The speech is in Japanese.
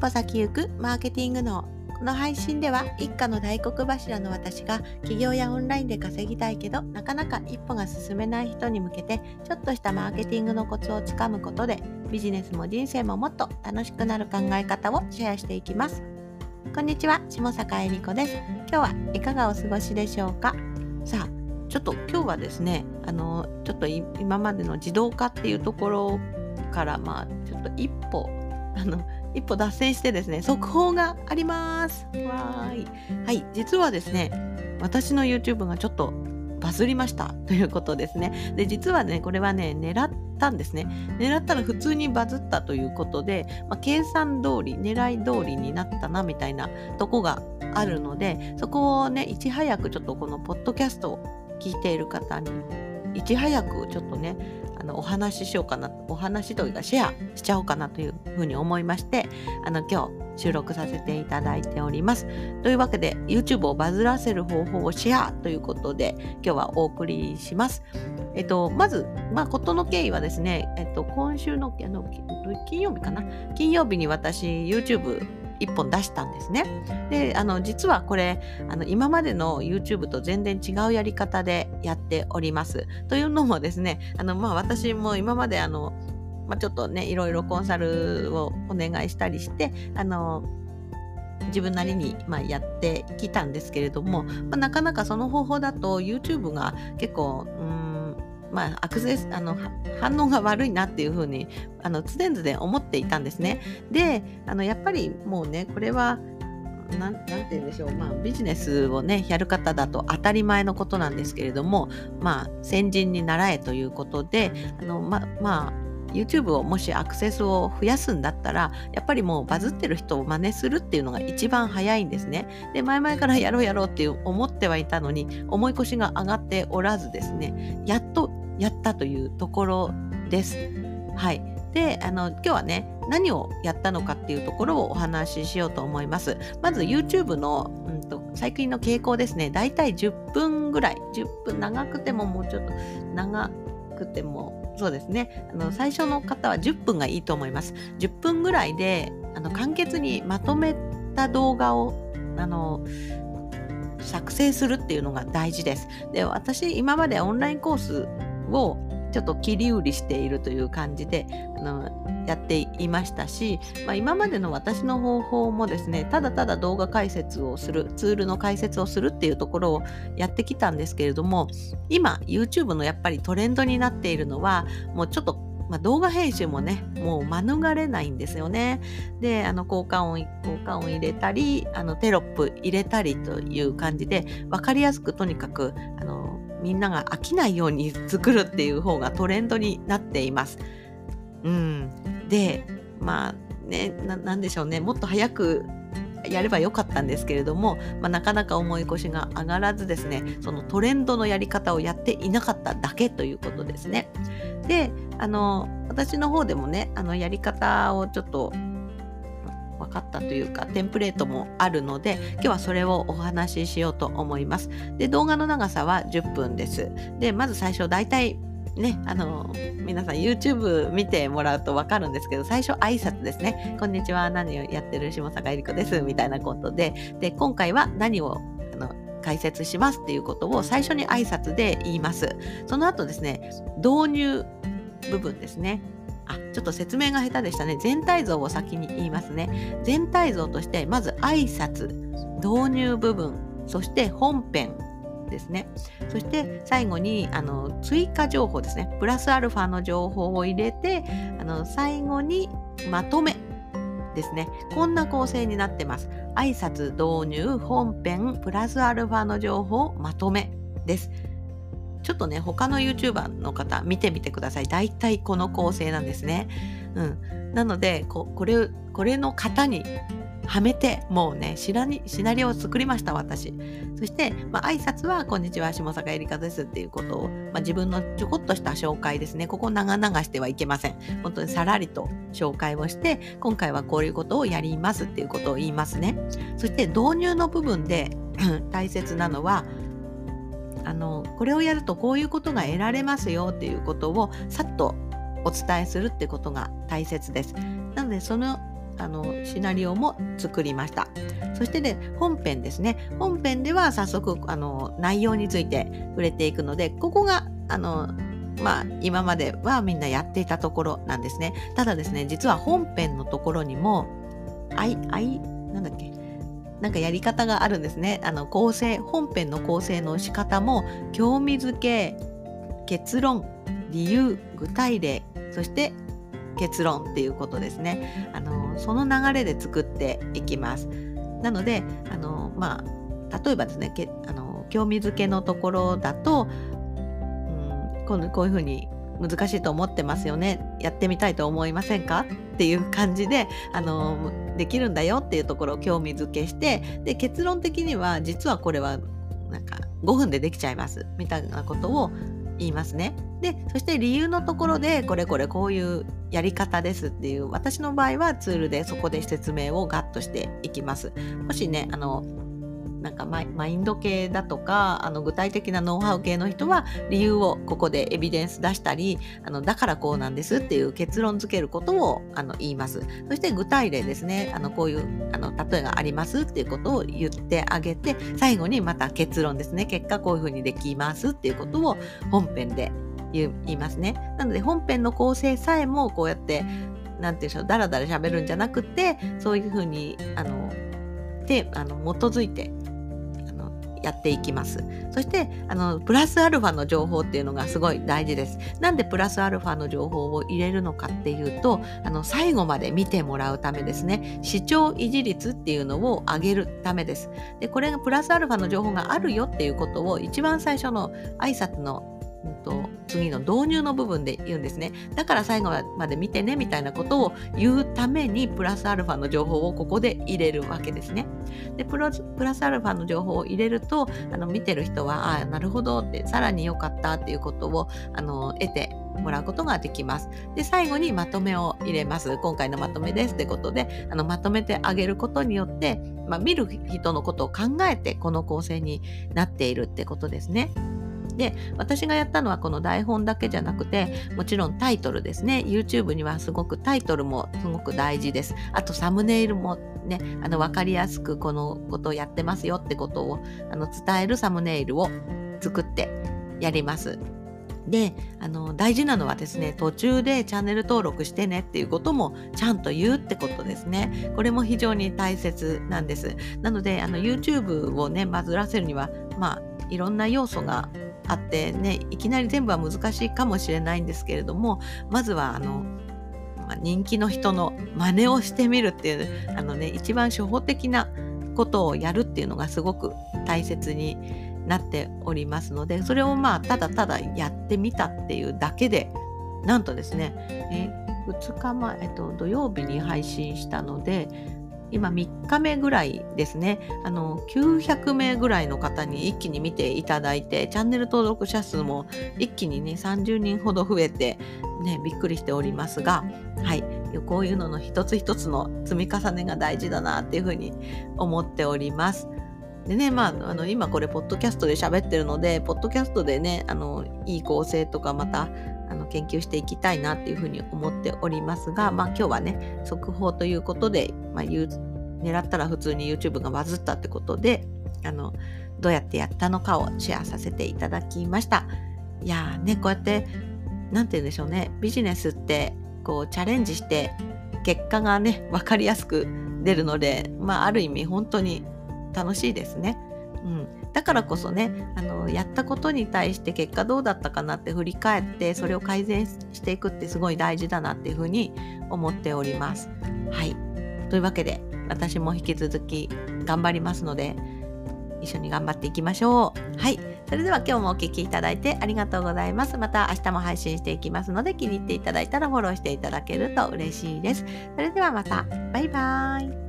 歩先行くマーケティングのこの配信では一家の大黒柱の私が起業やオンラインで稼ぎたいけどなかなか一歩が進めない人に向けてちょっとしたマーケティングのコツをつかむことでビジネスも人生ももっと楽しくなる考え方をシェアしていきます。こんにちは、下坂恵理子です。今日はいかがお過ごしでしょうか？さあ、ちょっと今日はですね、あの、ちょっと今までの自動化っていうところからまあちょっと一歩あの一歩脱線してですね、速報があります。わーい。はい、実はですね、私の YouTube がちょっとバズりましたということですね。で、実はね、これはね、狙ったんですね。狙ったら普通にバズったということで、まあ、計算通り、狙い通りになったなみたいなとこがあるので、そこをね、いち早くちょっとこのポッドキャストを聞いている方にいち早くちょっとねあのお話ししようかなお話というかシェアしちゃおうかなというふうに思いましてあの今日収録させていただいております。というわけで YouTube をバズらせる方法をシェアということで今日はお送りします。えっと、まず、まあ、ことの経緯はですね、えっと、今週のあの金曜日かな？金曜日に私 YouTube 1本出したんですね。で、あの、実はこれ、あの、今までの YouTube と全然違うやり方でやっております。というのもですね、あの、まあ、私も今まであの、まあ、ちょっとね、いろいろコンサルをお願いしたりして、あの、自分なりに、まあ、やってきたんですけれども、まあ、なかなかその方法だと YouTube が結構、うんまあ、アクセス、あの、反応が悪いなっていうふうに、あの、常々思っていたんですね。で、あの、やっぱりもうね、これは、なんなんて言うんでしょう、まあ、ビジネスをね、やる方だと当たり前のことなんですけれども、まあ、先人に習えということで、あの、ま、まあ、YouTube をもしアクセスを増やすんだったら、やっぱりもうバズってる人を真似するっていうのが一番早いんですね。で、前々からやろうやろうって思ってはいたのに、重い腰が上がっておらずですね、やっとやったというところです。はい。で、あの、今日はね、何をやったのかっていうところをお話ししようと思います。まず YouTube の、うんと、最近の傾向ですね。だいたい10分ぐらい。10分長くてももうちょっと長くても、そうですね。あの、最初の方は10分がいいと思います。10分ぐらいで、あの、簡潔にまとめた動画を、あの、作成するっていうのが大事です。で、私、今までオンラインコースをちょっと切り売りしているという感じであのやっていましたし、まあ、今までの私の方法もですねただただ動画解説をするツールの解説をするっていうところをやってきたんですけれども今 YouTube のやっぱりトレンドになっているのはもうちょっとまあ、動画編集もね、もう免れないんですよね。で、あの、効果音、効果音入れたり、あの、テロップ入れたりという感じで、わかりやすくとにかく、あの、みんなが飽きないように作るっていう方がトレンドになっています。うん、でまあねなんでしょうねもっと早くやればよかったんですけれども、まあ、なかなか重い腰が上がらずですねそのトレンドのやり方をやっていなかっただけということですね。であの私の方でもねあのやり方をちょっと分かったというかテンプレートもあるので今日はそれをお話ししようと思います。で動画の長さは10分です。でまず最初大体ね、あの、皆さん YouTube 見てもらうとわかるんですけど、最初挨拶ですね。こんにちは、何をやってる下坂えり子です、みたいなことで、で、今回は何をあの解説しますっていうことを最初に挨拶で言います。その後ですね、導入部分ですね。あ、ちょっと説明が下手でしたね。全体像を先に言いますね。全体像として、まず挨拶、導入部分、そして本編ですね。そして最後にあの追加情報ですね。プラスアルファの情報を入れて、あの最後にまとめですね。こんな構成になってます。挨拶、導入、本編、プラスアルファの情報、まとめです。ちょっとね、他の YouTuber の方見てみてください。大体この構成なんですね。うん。なので、ここれ、これの型にはめて、もうね、シナシナリオを作りました、私。そして、まあ、挨拶は、こんにちは、下坂えりかですっていうことを、まあ、自分のちょこっとした紹介ですね。ここ長々してはいけません。本当にさらりと紹介をして、今回はこういうことをやりますっていうことを言いますね。そして、導入の部分で大切なのは、あのこれをやるとこういうことが得られますよっていうことをさっとお伝えするってことが大切です。なのでそのあのシナリオも作りました。そしてね本編ですね。本編では早速あの内容について触れていくのでここがあのまあ今まではみんなやっていたところなんですね。ただですね実は本編のところにもあいあいなんだっけ？なんかやり方があるんですね。あの構成本編の構成の仕方も興味づけ結論理由具体例そして結論っていうことですね。あのその流れで作っていきます。なのであのまあ例えばですねけあの興味づけのところだと、うん、こうこういうふうに難しいと思ってますよねやってみたいと思いませんか？っていう感じであのできるんだよっていうところを興味づけしてで結論的には実はこれはなんか5分でできちゃいますみたいなことを言いますね。でそして理由のところでこれこれこういうやり方ですっていう私の場合はツールでそこで説明をガッとしていきます。もしねあのなんかマインド系だとかあの具体的なノウハウ系の人は理由をここでエビデンス出したりあのだからこうなんですっていう結論付けることをあの言います。そして具体例ですね。あのこういうあの例えがありますっていうことを言ってあげて最後にまた結論ですね。結果こういうふうにできますっていうことを本編で言いますね。なので本編の構成さえもこうやって何て言うんでしょうだらだら喋るんじゃなくてそういうふうにあのであの基づいてやっていきます。そしてあのプラスアルファの情報っていうのがすごい大事です。なんでプラスアルファの情報を入れるのかっていうとあの最後まで見てもらうためですね。視聴維持率っていうのを上げるためです。でこれがプラスアルファの情報があるよっていうことを一番最初の挨拶のうんと、次の導入の部分で言うんですね。だから最後まで見てねみたいなことを言うためにプラスアルファの情報をここで入れるわけですね。でプラスアルファの情報を入れるとあの見てる人はああなるほどってさらに良かったっていうことをあの得てもらうことができます。で、最後にまとめを入れます。今回のまとめですってことで、あのまとめてあげることによって、まあ、見る人のことを考えてこの構成になっているってことですね。で私がやったのはこの台本だけじゃなくてもちろんタイトルですね。YouTube にはすごくタイトルもすごく大事です。あとサムネイルもねあの分かりやすくこのことをやってますよってことをあの伝えるサムネイルを作ってやります。であの大事なのはですね途中でチャンネル登録してねっていうこともちゃんと言うってことですね。これも非常に大切なんです。なのであの YouTube をねバズらせるにはまあいろんな要素があってねいきなり全部は難しいかもしれないんですけれどもまずはあの人気の人の真似をしてみるっていうあのね一番初歩的なことをやるっていうのがすごく大切になっておりますのでそれをまあただただやってみたっていうだけでなんとですね、え2日前、えっと、土曜日に配信したので今3日目ぐらいですねあの900名ぐらいの方に一気に見ていただいてチャンネル登録者数も一気にね30人ほど増えてねびっくりしておりますがはいこういうのの一つ一つの積み重ねが大事だなっていうふうに思っております。でね、まあ、あの今これ、ポッドキャストで喋ってるので、ポッドキャストでね、あのいい構成とか、またあの研究していきたいなっていうふうに思っておりますが、まあ、今日はね速報ということで、まあ、狙ったら普通に YouTube がバズったってことであのどうやってやったのかをシェアさせていただきました。いやーねこうやって何て言うんでしょうねビジネスってこうチャレンジして結果がね分かりやすく出るのでまあある意味本当に楽しいですね。うん、だからこそねあのやったことに対して結果どうだったかなって振り返ってそれを改善していくってすごい大事だなっていうふうに思っております。はいというわけで私も引き続き頑張りますので一緒に頑張っていきましょう。はい。それでは今日もお聴きいただいてありがとうございます。また明日も配信していきますので気に入っていただいたらフォローしていただけると嬉しいです。それではまた。バイバーイ。